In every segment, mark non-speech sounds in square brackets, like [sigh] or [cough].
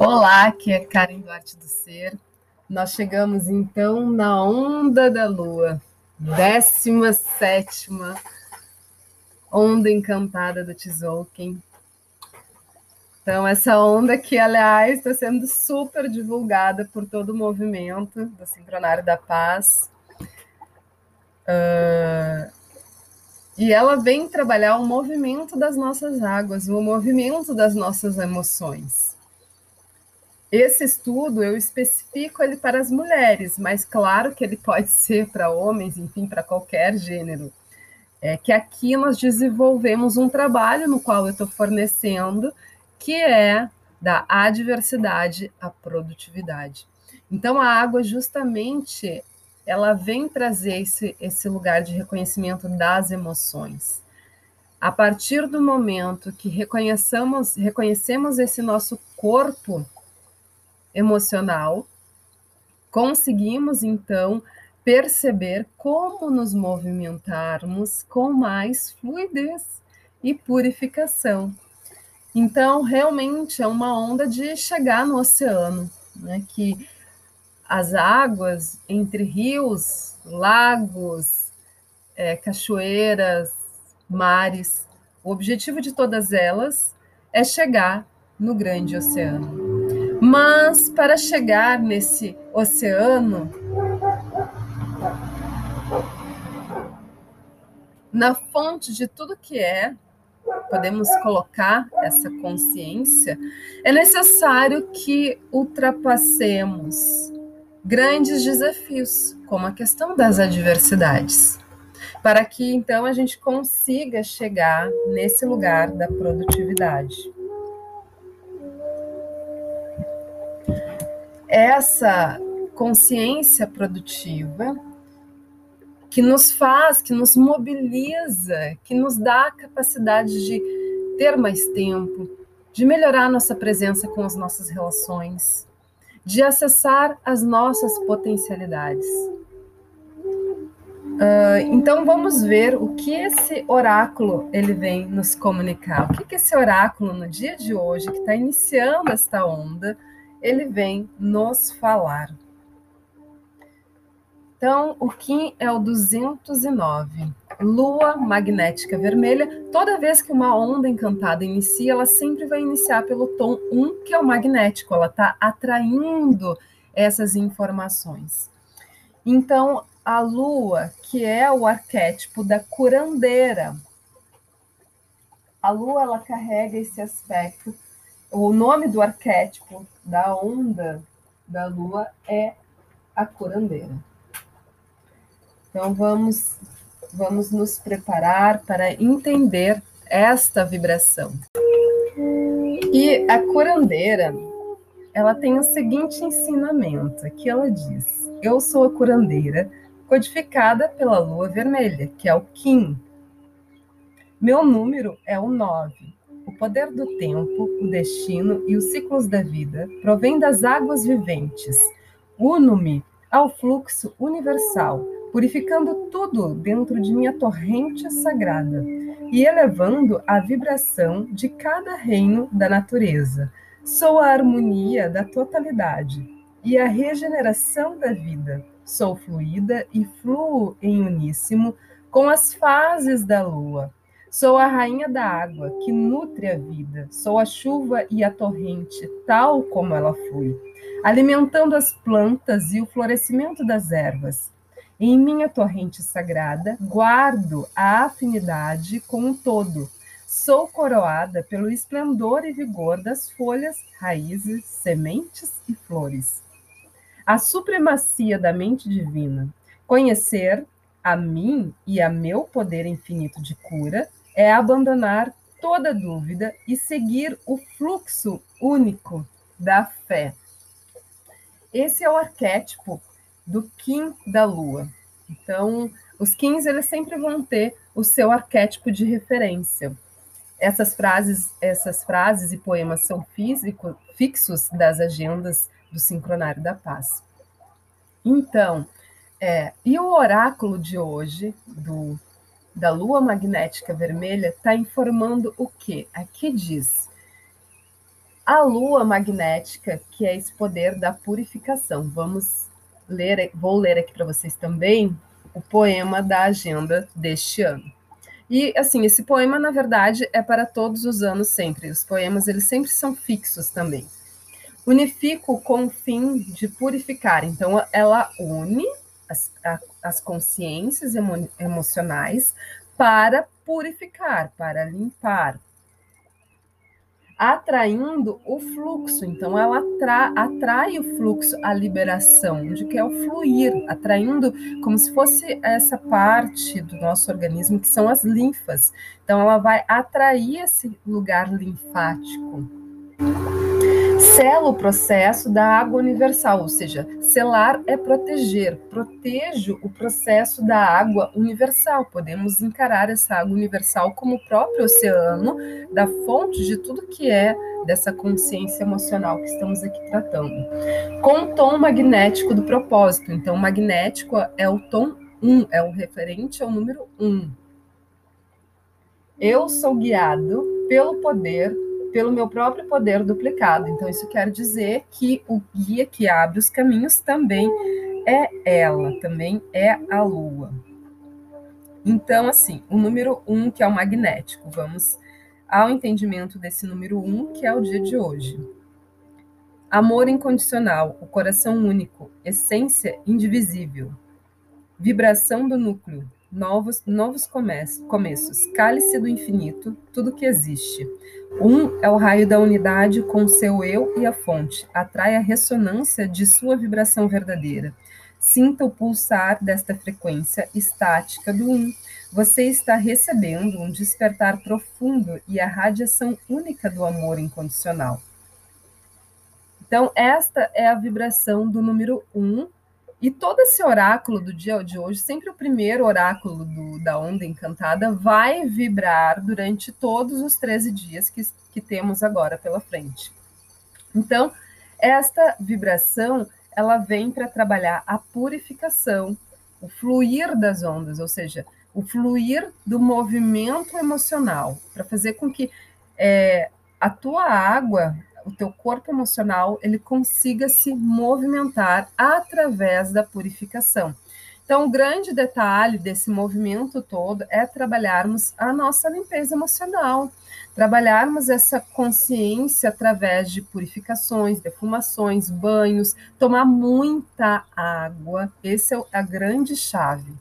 Olá, aqui é Karen Duarte do Ser. Nós chegamos então na onda da lua, 17 onda encantada do Tzolk'in. Então, essa onda que, aliás, está sendo super divulgada por todo o movimento do Sincronário da Paz. Uh, e ela vem trabalhar o movimento das nossas águas, o movimento das nossas emoções. Esse estudo eu especifico ele para as mulheres, mas claro que ele [laughs] pode ser para homens, enfim, para qualquer gênero. É que aqui nós desenvolvemos um trabalho no qual eu estou fornecendo, que é da adversidade à produtividade. Então a água justamente ela vem trazer esse, esse lugar de reconhecimento das emoções. A partir do momento que reconhecemos, reconhecemos esse nosso corpo emocional, conseguimos então perceber como nos movimentarmos com mais fluidez e purificação. Então, realmente é uma onda de chegar no oceano, né? Que as águas entre rios, lagos, é, cachoeiras, mares, o objetivo de todas elas é chegar no grande oceano. Mas para chegar nesse oceano, na fonte de tudo que é, podemos colocar essa consciência, é necessário que ultrapassemos grandes desafios, como a questão das adversidades, para que então a gente consiga chegar nesse lugar da produtividade. Essa consciência produtiva que nos faz, que nos mobiliza, que nos dá a capacidade de ter mais tempo, de melhorar nossa presença com as nossas relações, de acessar as nossas potencialidades. Uh, então vamos ver o que esse oráculo ele vem nos comunicar. O que, que esse oráculo no dia de hoje, que está iniciando esta onda, ele vem nos falar. Então, o Kim é o 209. Lua magnética vermelha. Toda vez que uma onda encantada inicia, ela sempre vai iniciar pelo tom 1, que é o magnético. Ela está atraindo essas informações. Então, a lua, que é o arquétipo da curandeira, a lua ela carrega esse aspecto. O nome do arquétipo da onda da lua é a curandeira. Então vamos vamos nos preparar para entender esta vibração. E a curandeira, ela tem o seguinte ensinamento, que ela diz: Eu sou a curandeira, codificada pela lua vermelha, que é o Kim. Meu número é o 9. O poder do tempo, o destino e os ciclos da vida provém das águas viventes. Uno-me ao fluxo universal purificando tudo dentro de minha torrente sagrada e elevando a vibração de cada reino da natureza. Sou a harmonia da totalidade e a regeneração da vida. Sou fluida e fluo em uníssimo com as fases da lua. Sou a rainha da água que nutre a vida. Sou a chuva e a torrente, tal como ela flui, alimentando as plantas e o florescimento das ervas em minha torrente sagrada, guardo a afinidade com o todo. Sou coroada pelo esplendor e vigor das folhas, raízes, sementes e flores. A supremacia da mente divina. Conhecer a mim e a meu poder infinito de cura é abandonar toda dúvida e seguir o fluxo único da fé. Esse é o arquétipo do Kim da Lua. Então, os Kins eles sempre vão ter o seu arquétipo de referência. Essas frases, essas frases e poemas são físico, fixos das agendas do Sincronário da Paz. Então, é, e o oráculo de hoje do da Lua magnética vermelha está informando o quê? Aqui diz: A lua magnética, que é esse poder da purificação. Vamos ler, vou ler aqui para vocês também o poema da agenda deste ano. E assim, esse poema na verdade é para todos os anos sempre. Os poemas eles sempre são fixos também. Unifico com o fim de purificar. Então ela une as, a, as consciências emo, emocionais para purificar, para limpar, atraindo o fluxo. Então, ela atra, atrai o fluxo, a liberação, de que é o fluir, atraindo como se fosse essa parte do nosso organismo que são as linfas. Então, ela vai atrair esse lugar linfático sela o processo da água universal, ou seja, selar é proteger, protejo o processo da água universal. Podemos encarar essa água universal como o próprio oceano, da fonte de tudo que é dessa consciência emocional que estamos aqui tratando. Com o tom magnético do propósito. Então, magnético é o tom 1, é o referente ao número 1. Eu sou guiado pelo poder pelo meu próprio poder duplicado. Então, isso quer dizer que o guia que abre os caminhos também é ela, também é a Lua. Então, assim, o número um, que é o magnético, vamos ao entendimento desse número um, que é o dia de hoje. Amor incondicional, o coração único, essência indivisível, vibração do núcleo, novos, novos começos, cálice do infinito, tudo que existe. Um é o raio da unidade com seu eu e a fonte, atrai a ressonância de sua vibração verdadeira. Sinta o pulsar desta frequência estática do um. Você está recebendo um despertar profundo e a radiação única do amor incondicional. Então, esta é a vibração do número um e todo esse oráculo do dia de hoje, sempre o primeiro oráculo do, da onda encantada, vai vibrar durante todos os 13 dias que, que temos agora pela frente. Então, esta vibração, ela vem para trabalhar a purificação, o fluir das ondas, ou seja, o fluir do movimento emocional, para fazer com que é, a tua água o teu corpo emocional ele consiga se movimentar através da purificação. Então, o grande detalhe desse movimento todo é trabalharmos a nossa limpeza emocional, trabalharmos essa consciência através de purificações, defumações, banhos, tomar muita água, esse é a grande chave.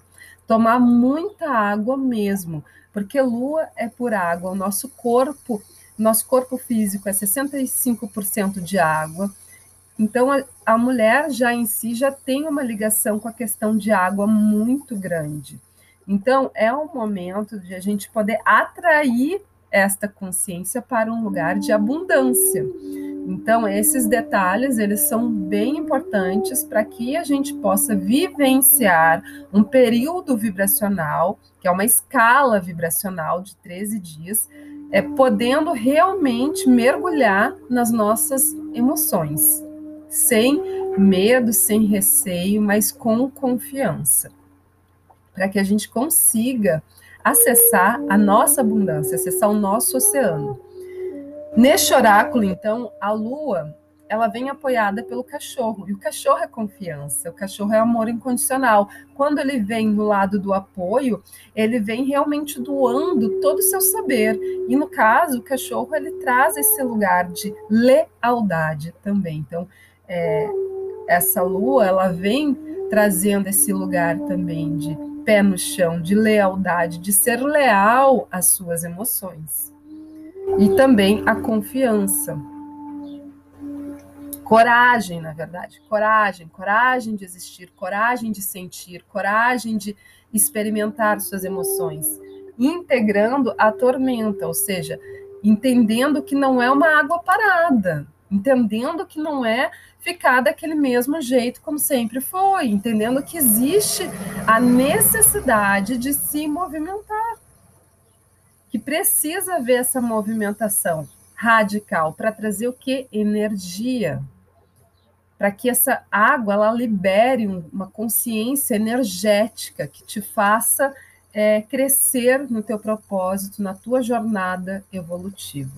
Tomar muita água mesmo, porque lua é por água, o nosso corpo nosso corpo físico é 65% de água. Então, a, a mulher já em si já tem uma ligação com a questão de água muito grande. Então, é um momento de a gente poder atrair esta consciência para um lugar de abundância. Então, esses detalhes, eles são bem importantes para que a gente possa vivenciar um período vibracional, que é uma escala vibracional de 13 dias, é, podendo realmente mergulhar nas nossas emoções, sem medo, sem receio, mas com confiança, para que a gente consiga acessar a nossa abundância, acessar o nosso oceano. Neste oráculo, então, a lua ela vem apoiada pelo cachorro. E o cachorro é confiança, o cachorro é amor incondicional. Quando ele vem no lado do apoio, ele vem realmente doando todo o seu saber. E no caso, o cachorro ele traz esse lugar de lealdade também. Então, é, essa lua, ela vem trazendo esse lugar também de pé no chão, de lealdade, de ser leal às suas emoções. E também a confiança coragem, na verdade, coragem, coragem de existir, coragem de sentir, coragem de experimentar suas emoções, integrando a tormenta, ou seja, entendendo que não é uma água parada, entendendo que não é ficar daquele mesmo jeito como sempre foi, entendendo que existe a necessidade de se movimentar, que precisa haver essa movimentação radical para trazer o que? Energia para que essa água ela libere uma consciência energética que te faça é, crescer no teu propósito, na tua jornada evolutiva.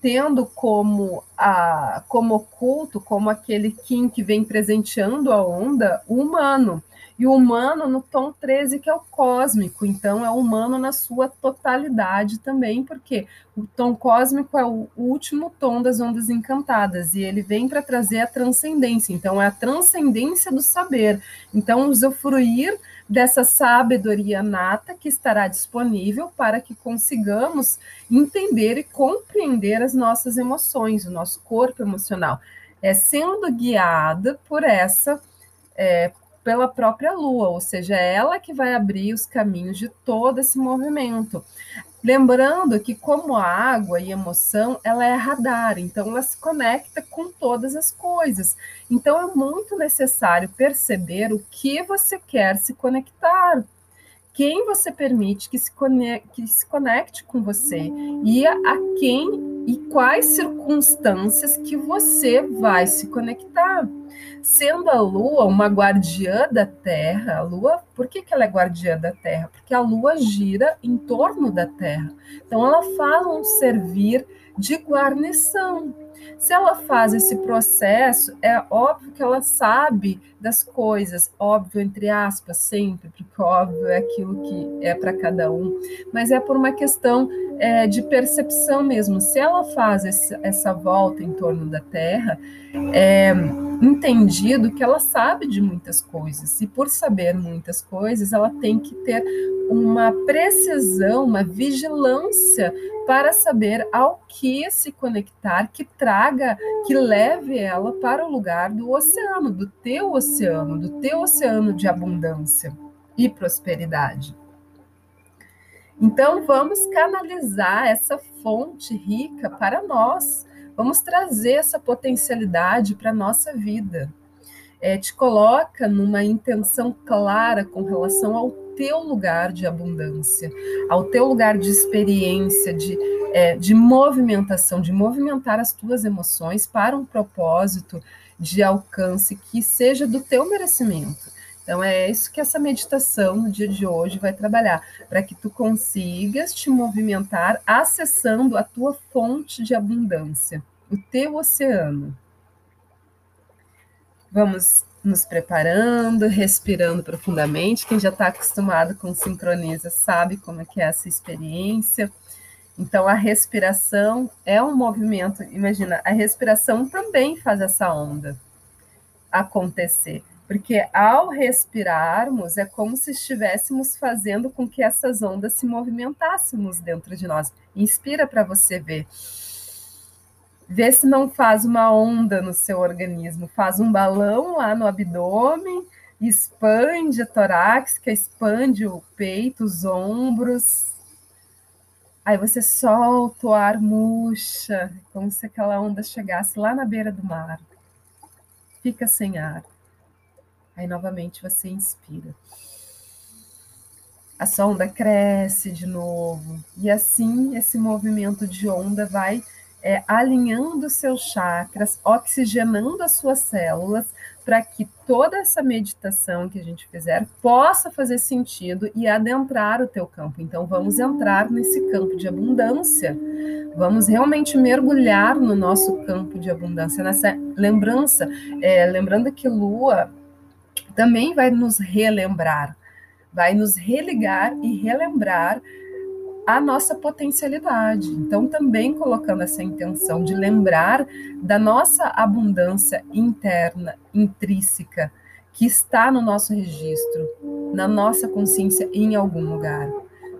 tendo como a como oculto, como aquele Kim que vem presenteando a onda, o humano. E o humano no tom 13, que é o cósmico, então é o humano na sua totalidade também, porque o tom cósmico é o último tom das ondas encantadas, e ele vem para trazer a transcendência, então é a transcendência do saber. Então, usufruir dessa sabedoria nata que estará disponível para que consigamos entender e compreender as nossas emoções, o nosso corpo emocional, é sendo guiada por essa é, pela própria lua, ou seja, é ela que vai abrir os caminhos de todo esse movimento. Lembrando que, como a água e emoção, ela é radar, então ela se conecta com todas as coisas. Então é muito necessário perceber o que você quer se conectar, quem você permite que se conecte, que se conecte com você e a, a quem e quais circunstâncias que você vai se conectar. Sendo a Lua uma guardiã da Terra, a Lua, por que, que ela é guardiã da Terra? Porque a Lua gira em torno da Terra. Então ela faz um servir de guarnição. Se ela faz esse processo, é óbvio que ela sabe das coisas, óbvio, entre aspas, sempre, porque óbvio é aquilo que é para cada um, mas é por uma questão é, de percepção mesmo. Se ela faz esse, essa volta em torno da Terra, é entendido que ela sabe de muitas coisas, e por saber muitas coisas, ela tem que ter uma precisão, uma vigilância para saber ao que se conectar, que traga, que leve ela para o lugar do oceano, do teu oceano, do teu oceano de abundância e prosperidade. Então, vamos canalizar essa fonte rica para nós, vamos trazer essa potencialidade para a nossa vida. É, te coloca numa intenção clara com relação ao teu lugar de abundância, ao teu lugar de experiência, de, é, de movimentação, de movimentar as tuas emoções para um propósito de alcance que seja do teu merecimento. Então é isso que essa meditação no dia de hoje vai trabalhar, para que tu consigas te movimentar acessando a tua fonte de abundância, o teu oceano. Vamos nos preparando, respirando profundamente. Quem já está acostumado com sincroniza sabe como é que é essa experiência. Então, a respiração é um movimento. Imagina, a respiração também faz essa onda acontecer. Porque ao respirarmos, é como se estivéssemos fazendo com que essas ondas se movimentassemos dentro de nós. Inspira para você ver. Vê se não faz uma onda no seu organismo, faz um balão lá no abdômen, expande a torácica, expande o peito, os ombros. Aí você solta o ar, murcha, como se aquela onda chegasse lá na beira do mar. Fica sem ar. Aí novamente você inspira. A sua onda cresce de novo. E assim esse movimento de onda vai é, alinhando seus chakras, oxigenando as suas células, para que toda essa meditação que a gente fizer possa fazer sentido e adentrar o teu campo. Então, vamos entrar nesse campo de abundância, vamos realmente mergulhar no nosso campo de abundância, nessa lembrança, é, lembrando que Lua também vai nos relembrar, vai nos religar e relembrar a nossa potencialidade. Então, também colocando essa intenção de lembrar da nossa abundância interna, intrínseca, que está no nosso registro, na nossa consciência em algum lugar.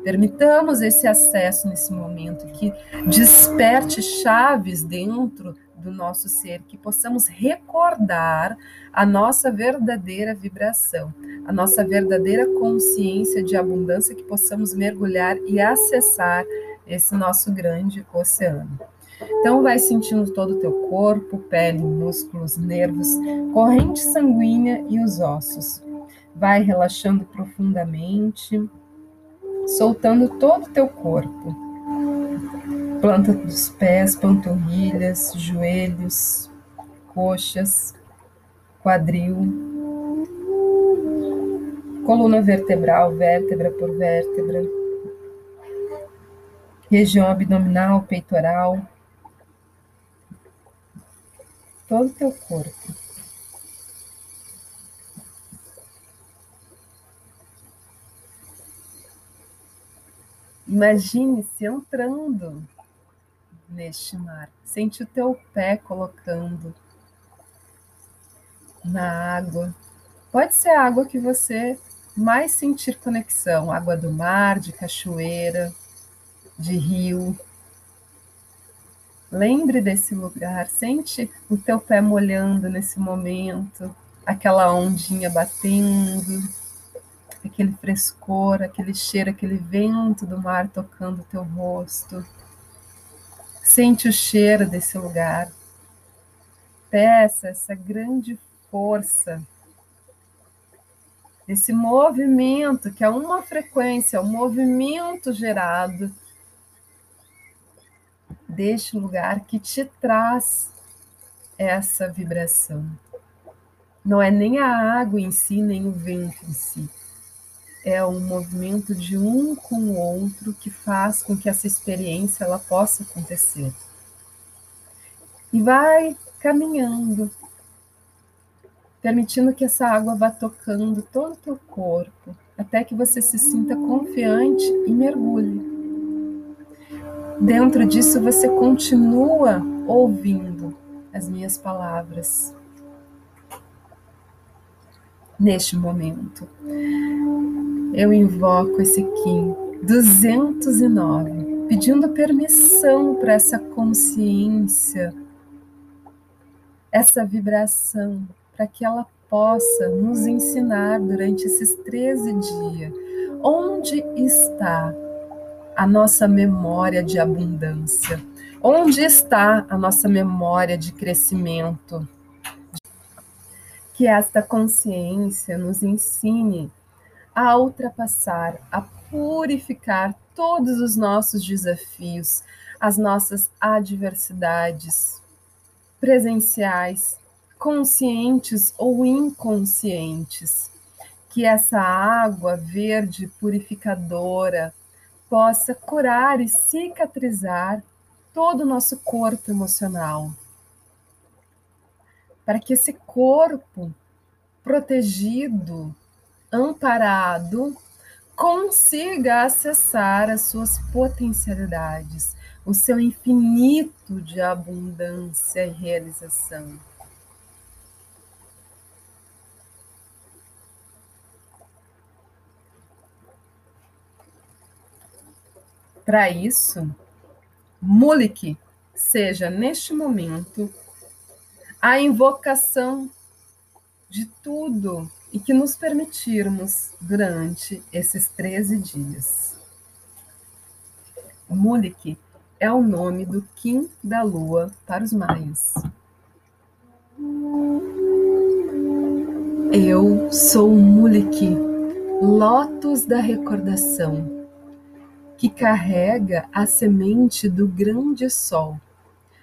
Permitamos esse acesso nesse momento que desperte chaves dentro do nosso ser, que possamos recordar a nossa verdadeira vibração, a nossa verdadeira consciência de abundância, que possamos mergulhar e acessar esse nosso grande oceano. Então, vai sentindo todo o teu corpo, pele, músculos, nervos, corrente sanguínea e os ossos. Vai relaxando profundamente, soltando todo o teu corpo planta dos pés, panturrilhas, joelhos, coxas, quadril, coluna vertebral, vértebra por vértebra, região abdominal, peitoral, todo o teu corpo. Imagine-se entrando neste mar. Sente o teu pé colocando na água. Pode ser a água que você mais sentir conexão, água do mar, de cachoeira, de rio. Lembre desse lugar, sente o teu pé molhando nesse momento, aquela ondinha batendo, aquele frescor, aquele cheiro, aquele vento do mar tocando o teu rosto. Sente o cheiro desse lugar. Peça essa grande força, esse movimento, que é uma frequência, um movimento gerado deste lugar que te traz essa vibração. Não é nem a água em si, nem o vento em si. É um movimento de um com o outro que faz com que essa experiência ela possa acontecer. E vai caminhando, permitindo que essa água vá tocando todo o teu corpo, até que você se sinta confiante e mergulhe. Dentro disso, você continua ouvindo as minhas palavras. Neste momento, eu invoco esse Kim 209, pedindo permissão para essa consciência, essa vibração para que ela possa nos ensinar durante esses 13 dias onde está a nossa memória de abundância, onde está a nossa memória de crescimento. Que esta consciência nos ensine a ultrapassar, a purificar todos os nossos desafios, as nossas adversidades presenciais, conscientes ou inconscientes, que essa água verde purificadora possa curar e cicatrizar todo o nosso corpo emocional. Para que esse corpo protegido, amparado, consiga acessar as suas potencialidades, o seu infinito de abundância e realização. Para isso, Mulik seja neste momento a invocação de tudo e que nos permitirmos durante esses 13 dias. Mulik é o nome do Kim da Lua para os maias. Eu sou Mulik, lótus da recordação que carrega a semente do grande sol.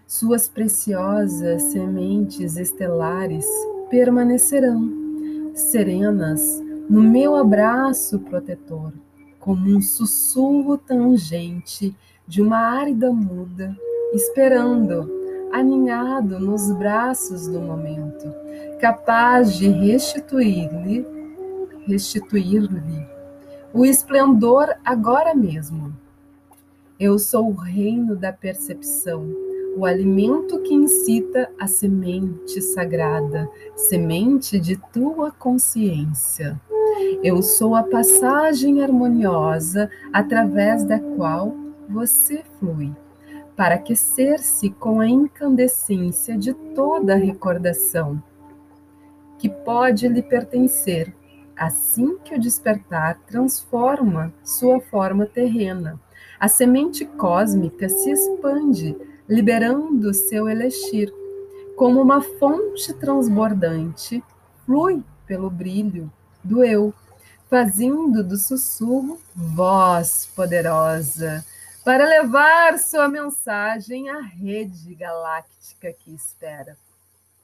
Suas preciosas sementes estelares permanecerão serenas no meu abraço protetor, como um sussurro tangente de uma árida muda, esperando, aninhado nos braços do momento, capaz de restituir-lhe, restituir-lhe o esplendor agora mesmo. Eu sou o reino da percepção, o alimento que incita a semente sagrada, semente de tua consciência. Eu sou a passagem harmoniosa através da qual você flui, para aquecer-se com a incandescência de toda a recordação, que pode lhe pertencer Assim que o despertar transforma sua forma terrena, a semente cósmica se expande, liberando seu elixir. Como uma fonte transbordante, flui pelo brilho do eu, fazendo do sussurro voz poderosa para levar sua mensagem à rede galáctica que espera.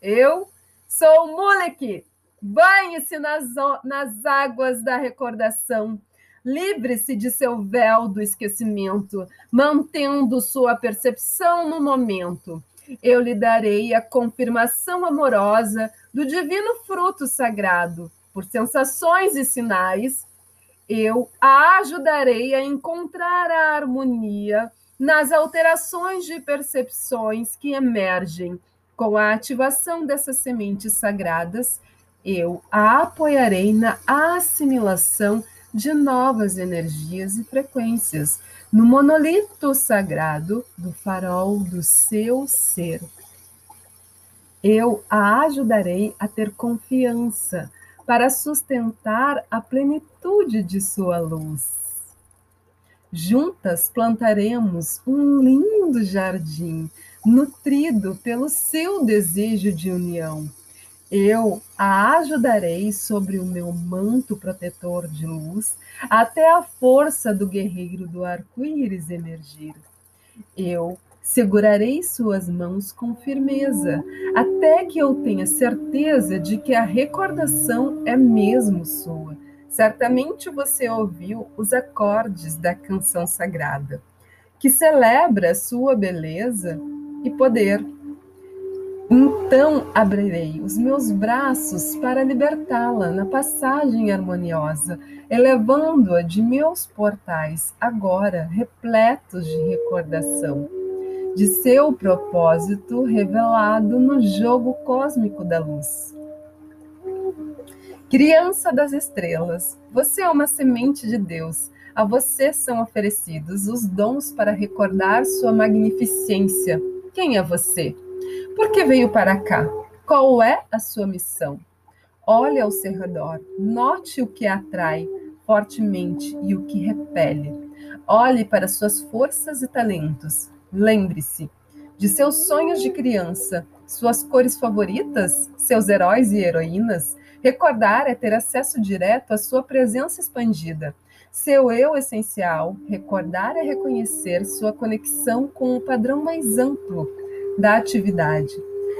Eu sou Mulek, Banhe-se nas, nas águas da recordação. Livre-se de seu véu do esquecimento, mantendo sua percepção no momento. Eu lhe darei a confirmação amorosa do divino fruto sagrado, por sensações e sinais. Eu a ajudarei a encontrar a harmonia nas alterações de percepções que emergem com a ativação dessas sementes sagradas. Eu a apoiarei na assimilação de novas energias e frequências no monolito sagrado do farol do seu ser. Eu a ajudarei a ter confiança para sustentar a plenitude de sua luz. Juntas plantaremos um lindo jardim, nutrido pelo seu desejo de união eu a ajudarei sobre o meu manto protetor de luz, até a força do guerreiro do arco-íris emergir. Eu segurarei suas mãos com firmeza, até que eu tenha certeza de que a recordação é mesmo sua. Certamente você ouviu os acordes da canção sagrada, que celebra sua beleza e poder então abrirei os meus braços para libertá-la na passagem harmoniosa, elevando-a de meus portais, agora repletos de recordação, de seu propósito revelado no jogo cósmico da luz. Criança das estrelas, você é uma semente de Deus. A você são oferecidos os dons para recordar sua magnificência. Quem é você? Por que veio para cá? Qual é a sua missão? Olhe ao seu redor, note o que atrai fortemente e o que repele. Olhe para suas forças e talentos. Lembre-se de seus sonhos de criança, suas cores favoritas, seus heróis e heroínas. Recordar é ter acesso direto à sua presença expandida. Seu eu essencial, recordar é reconhecer sua conexão com o padrão mais amplo da atividade.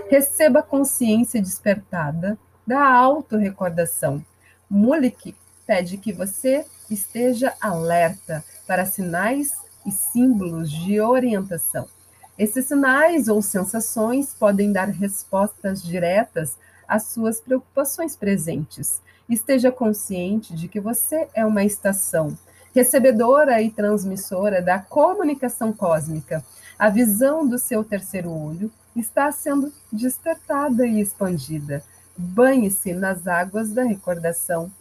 Receba consciência despertada da autorrecordação. Mulik pede que você esteja alerta para sinais e símbolos de orientação. Esses sinais ou sensações podem dar respostas diretas às suas preocupações presentes. Esteja consciente de que você é uma estação, recebedora e transmissora da comunicação cósmica a visão do seu terceiro olho está sendo despertada e expandida. Banhe-se nas águas da recordação.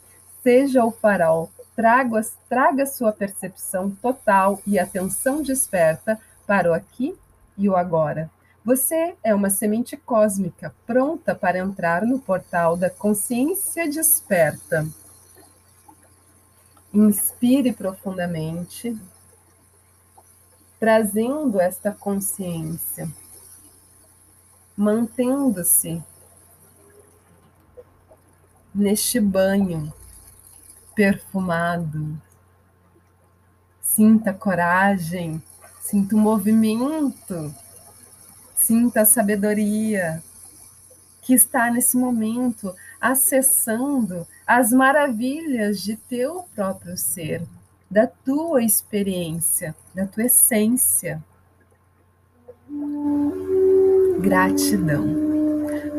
Seja o farol, traga, traga sua percepção total e atenção desperta para o aqui e o agora. Você é uma semente cósmica pronta para entrar no portal da consciência desperta. Inspire profundamente trazendo esta consciência, mantendo-se neste banho perfumado. Sinta coragem, sinta o movimento, sinta a sabedoria que está nesse momento acessando as maravilhas de teu próprio ser da tua experiência, da tua essência. Gratidão.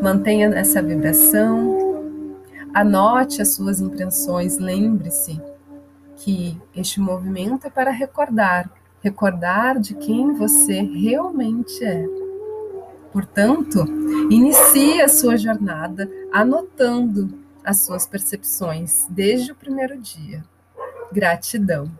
Mantenha essa vibração, anote as suas impressões, lembre-se que este movimento é para recordar, recordar de quem você realmente é. Portanto, inicie a sua jornada anotando as suas percepções desde o primeiro dia. Gratidão.